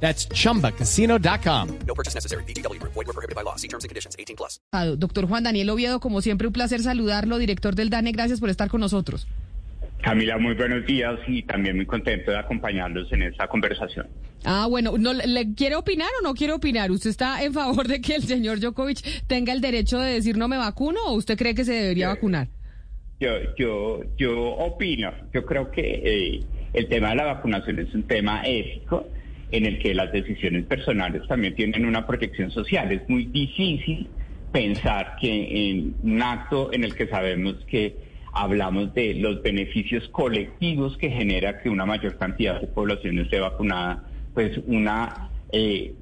That's chumbacasino.com. No purchase necessary. BGW. Void were prohibited by law. See terms and conditions. 18 plus. Doctor Juan Daniel Oviedo, como siempre, un placer saludarlo, director del DANE. Gracias por estar con nosotros. Camila, muy buenos días y también muy contento de acompañarlos en esta conversación. Ah, bueno, ¿no, ¿le quiere opinar o no quiere opinar? ¿Usted está en favor de que el señor Djokovic tenga el derecho de decir no me vacuno o usted cree que se debería vacunar? Yo, yo, yo opino, yo creo que eh, el tema de la vacunación es un tema ético en el que las decisiones personales también tienen una protección social. Es muy difícil pensar que en un acto en el que sabemos que hablamos de los beneficios colectivos que genera que una mayor cantidad de población esté vacunada, pues una, eh,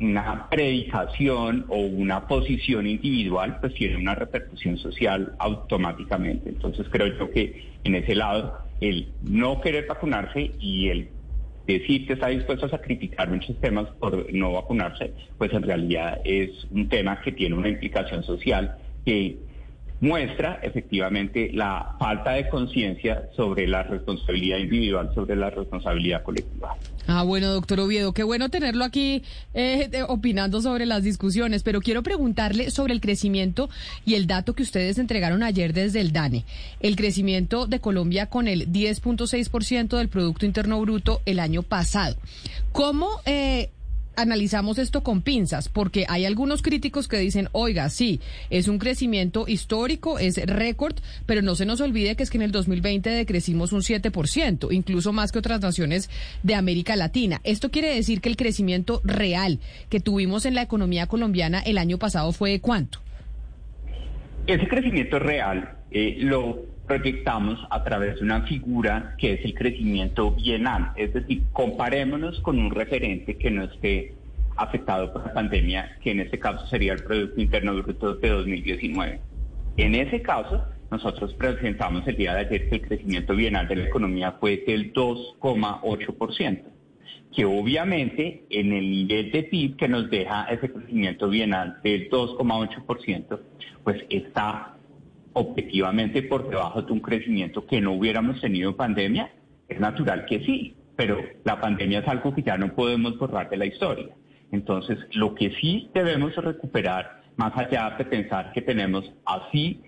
una predicación o una posición individual pues tiene una repercusión social automáticamente. Entonces creo yo que en ese lado el no querer vacunarse y el decir que está dispuesto a sacrificar muchos temas por no vacunarse, pues en realidad es un tema que tiene una implicación social que muestra efectivamente la falta de conciencia sobre la responsabilidad individual, sobre la responsabilidad colectiva. Ah, bueno, doctor Oviedo, qué bueno tenerlo aquí eh, opinando sobre las discusiones, pero quiero preguntarle sobre el crecimiento y el dato que ustedes entregaron ayer desde el DANE. El crecimiento de Colombia con el 10.6% del Producto Interno Bruto el año pasado. ¿Cómo... Eh, analizamos esto con pinzas, porque hay algunos críticos que dicen, oiga, sí, es un crecimiento histórico, es récord, pero no se nos olvide que es que en el 2020 decrecimos un 7%, incluso más que otras naciones de América Latina. Esto quiere decir que el crecimiento real que tuvimos en la economía colombiana el año pasado fue de cuánto? Ese crecimiento real eh, lo proyectamos a través de una figura que es el crecimiento bienal, es decir, comparémonos con un referente que no esté afectado por la pandemia, que en este caso sería el Producto Interno Bruto de 2019. En ese caso, nosotros presentamos el día de ayer que el crecimiento bienal de la economía fue del 2,8%, que obviamente en el nivel de PIB que nos deja ese crecimiento bienal del 2,8%, pues está objetivamente por debajo de un crecimiento que no hubiéramos tenido en pandemia? Es natural que sí, pero la pandemia es algo que ya no podemos borrar de la historia. Entonces, lo que sí debemos recuperar, más allá de pensar que tenemos así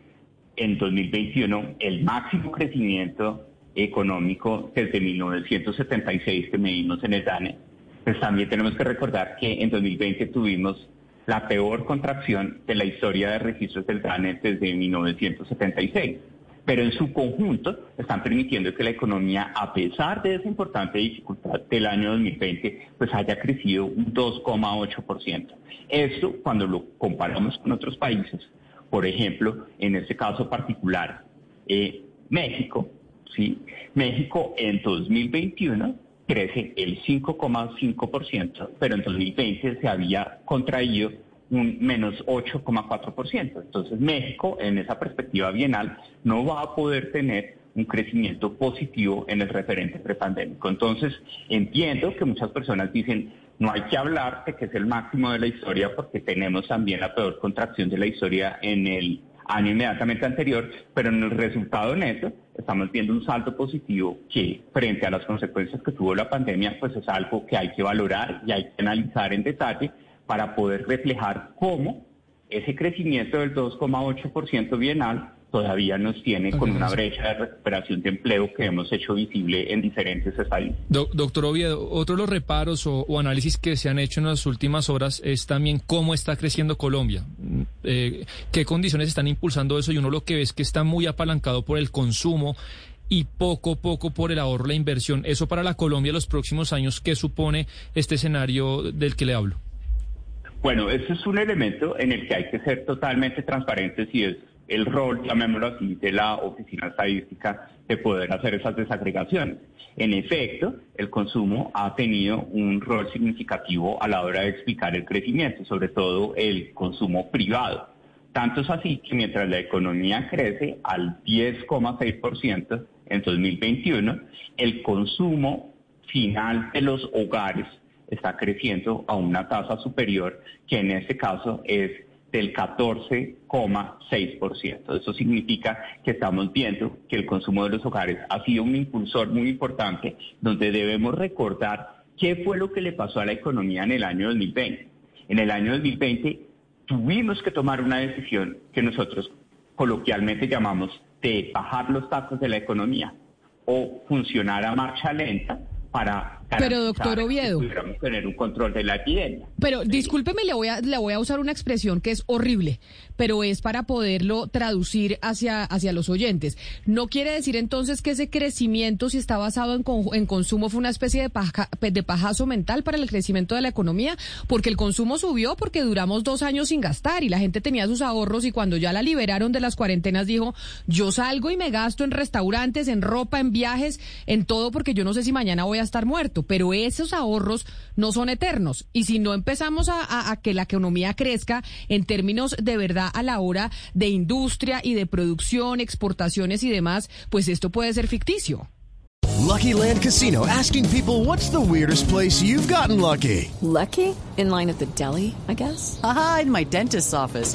en 2021 el máximo crecimiento económico desde 1976 que medimos en el DANE, pues también tenemos que recordar que en 2020 tuvimos la peor contracción de la historia de registros del DANE desde 1976. Pero en su conjunto están permitiendo que la economía, a pesar de esa importante dificultad del año 2020, pues haya crecido un 2,8%. Esto cuando lo comparamos con otros países, por ejemplo, en este caso particular, eh, México, ¿sí? México en 2021 crece el 5,5%, pero en 2020 se había contraído un menos 8,4%. Entonces México, en esa perspectiva bienal, no va a poder tener un crecimiento positivo en el referente prepandémico. Entonces, entiendo que muchas personas dicen, no hay que hablar de que es el máximo de la historia porque tenemos también la peor contracción de la historia en el año inmediatamente anterior, pero en el resultado neto estamos viendo un salto positivo que frente a las consecuencias que tuvo la pandemia, pues es algo que hay que valorar y hay que analizar en detalle para poder reflejar cómo ese crecimiento del 2,8% bienal todavía nos tiene con una brecha de recuperación de empleo que hemos hecho visible en diferentes estadios. doctor Oviedo, otro de los reparos o, análisis que se han hecho en las últimas horas es también cómo está creciendo Colombia, eh, qué condiciones están impulsando eso y uno lo que ve es que está muy apalancado por el consumo y poco a poco por el ahorro, la inversión. Eso para la Colombia en los próximos años, ¿qué supone este escenario del que le hablo? Bueno, ese es un elemento en el que hay que ser totalmente transparentes y es el rol, llamémoslo así, de la oficina estadística de poder hacer esas desagregaciones. En efecto, el consumo ha tenido un rol significativo a la hora de explicar el crecimiento, sobre todo el consumo privado. Tanto es así que mientras la economía crece al 10,6% en 2021, el consumo final de los hogares está creciendo a una tasa superior, que en este caso es del 14,6%. Eso significa que estamos viendo que el consumo de los hogares ha sido un impulsor muy importante, donde debemos recordar qué fue lo que le pasó a la economía en el año 2020. En el año 2020 tuvimos que tomar una decisión que nosotros coloquialmente llamamos de bajar los datos de la economía o funcionar a marcha lenta para pero doctor Oviedo, tener un control de la epidemia. Pero discúlpeme, le voy a le voy a usar una expresión que es horrible, pero es para poderlo traducir hacia hacia los oyentes. No quiere decir entonces que ese crecimiento si está basado en, en consumo fue una especie de paja, de pajazo mental para el crecimiento de la economía, porque el consumo subió porque duramos dos años sin gastar y la gente tenía sus ahorros y cuando ya la liberaron de las cuarentenas dijo yo salgo y me gasto en restaurantes, en ropa, en viajes, en todo porque yo no sé si mañana voy a estar muerto pero esos ahorros no son eternos. Y si no empezamos a, a, que la economía crezca en términos de verdad a la hora de industria y de producción, exportaciones y demás, pues esto puede ser ficticio. Lucky Land Casino asking people what's the weirdest place you've gotten lucky. Lucky? In line at the deli, I guess. Aha, in my dentist's office.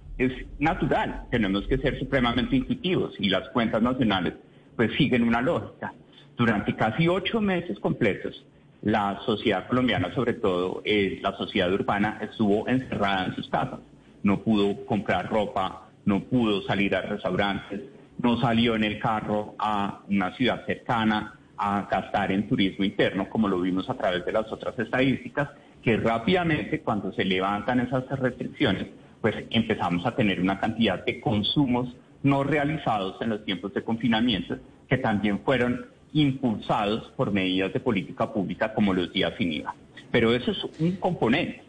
Es natural, tenemos que ser supremamente intuitivos y las cuentas nacionales pues siguen una lógica. Durante casi ocho meses completos, la sociedad colombiana, sobre todo eh, la sociedad urbana, estuvo encerrada en sus casas. No pudo comprar ropa, no pudo salir a restaurantes, no salió en el carro a una ciudad cercana a gastar en turismo interno, como lo vimos a través de las otras estadísticas, que rápidamente cuando se levantan esas restricciones, pues empezamos a tener una cantidad de consumos no realizados en los tiempos de confinamiento que también fueron impulsados por medidas de política pública como los días sin IVA. Pero eso es un componente.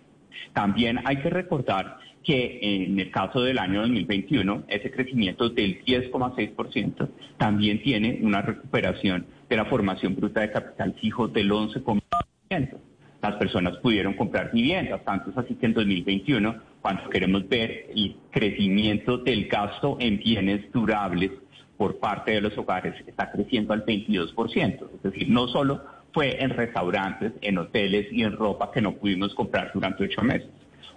También hay que recordar que en el caso del año 2021, ese crecimiento del 10,6% también tiene una recuperación de la formación bruta de capital fijo del 11,5%. Las personas pudieron comprar viviendas, tanto es así que en 2021, cuando queremos ver el crecimiento del gasto en bienes durables por parte de los hogares, está creciendo al 22%. Es decir, no solo fue en restaurantes, en hoteles y en ropa que no pudimos comprar durante ocho meses.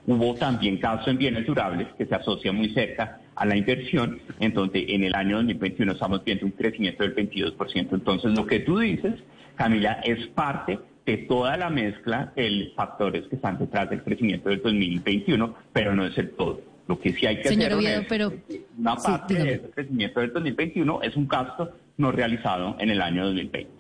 Hubo también gasto en bienes durables que se asocia muy cerca a la inversión, en donde en el año 2021 estamos viendo un crecimiento del 22%. Entonces, lo que tú dices, Camila, es parte de toda la mezcla de factores que están detrás del crecimiento del 2021, pero no es el todo. Lo que sí hay que Señor hacer Oviedo, es, pero- una sí, parte dígame. de ese crecimiento del 2021 es un gasto no realizado en el año 2020.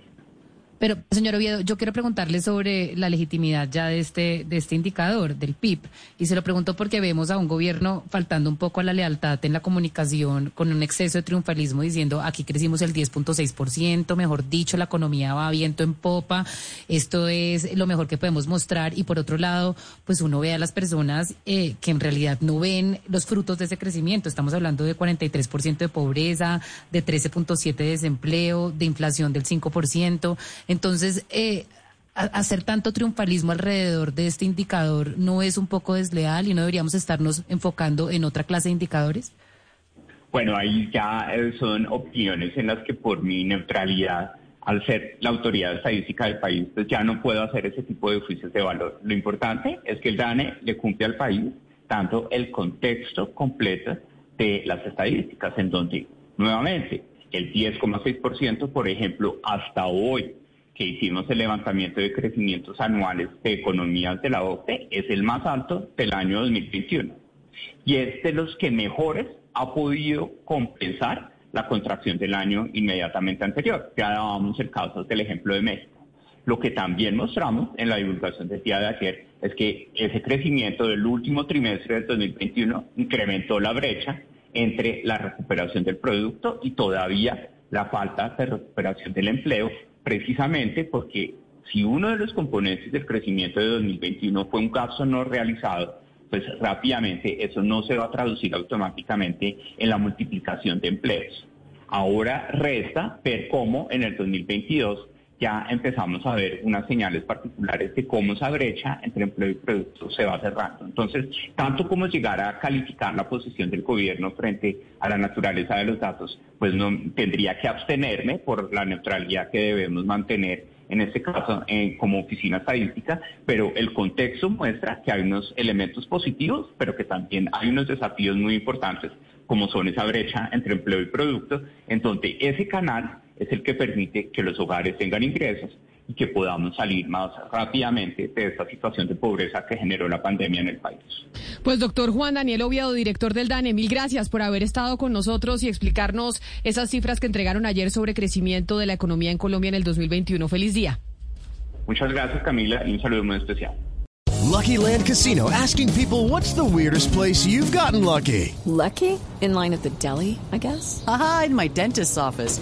Pero, señor Oviedo, yo quiero preguntarle sobre la legitimidad ya de este, de este indicador, del PIB. Y se lo pregunto porque vemos a un gobierno faltando un poco a la lealtad en la comunicación, con un exceso de triunfalismo, diciendo aquí crecimos el 10.6%, mejor dicho, la economía va viento en popa, esto es lo mejor que podemos mostrar. Y por otro lado, pues uno ve a las personas eh, que en realidad no ven los frutos de ese crecimiento. Estamos hablando de 43% de pobreza, de 13.7% de desempleo, de inflación del 5%. Entonces, eh, hacer tanto triunfalismo alrededor de este indicador no es un poco desleal y no deberíamos estarnos enfocando en otra clase de indicadores. Bueno, ahí ya eh, son opiniones en las que por mi neutralidad, al ser la autoridad estadística del país, pues ya no puedo hacer ese tipo de juicios de valor. Lo importante es que el DANE le cumple al país tanto el contexto completo de las estadísticas, en donde, nuevamente, el 10,6%, por ejemplo, hasta hoy, que hicimos el levantamiento de crecimientos anuales de economías de la OCDE, es el más alto del año 2021 y es de los que mejores ha podido compensar la contracción del año inmediatamente anterior. Ya dábamos el caso del ejemplo de México. Lo que también mostramos en la divulgación del día de ayer es que ese crecimiento del último trimestre del 2021 incrementó la brecha entre la recuperación del producto y todavía la falta de recuperación del empleo, precisamente porque si uno de los componentes del crecimiento de 2021 fue un gasto no realizado, pues rápidamente eso no se va a traducir automáticamente en la multiplicación de empleos. Ahora resta ver cómo en el 2022 ya empezamos a ver unas señales particulares de cómo esa brecha entre empleo y producto se va cerrando. Entonces, tanto como llegar a calificar la posición del gobierno frente a la naturaleza de los datos, pues no tendría que abstenerme por la neutralidad que debemos mantener en este caso como oficina estadística, pero el contexto muestra que hay unos elementos positivos, pero que también hay unos desafíos muy importantes, como son esa brecha entre empleo y producto, en donde ese canal es el que permite que los hogares tengan ingresos y que podamos salir más rápidamente de esta situación de pobreza que generó la pandemia en el país. Pues doctor Juan Daniel Oviedo, director del DANE, mil gracias por haber estado con nosotros y explicarnos esas cifras que entregaron ayer sobre crecimiento de la economía en Colombia en el 2021. Feliz día. Muchas gracias Camila y un saludo muy especial. Lucky Land Casino asking people what's the weirdest place you've gotten lucky. Lucky? In line at the deli, I guess. Aha, in my dentist's office.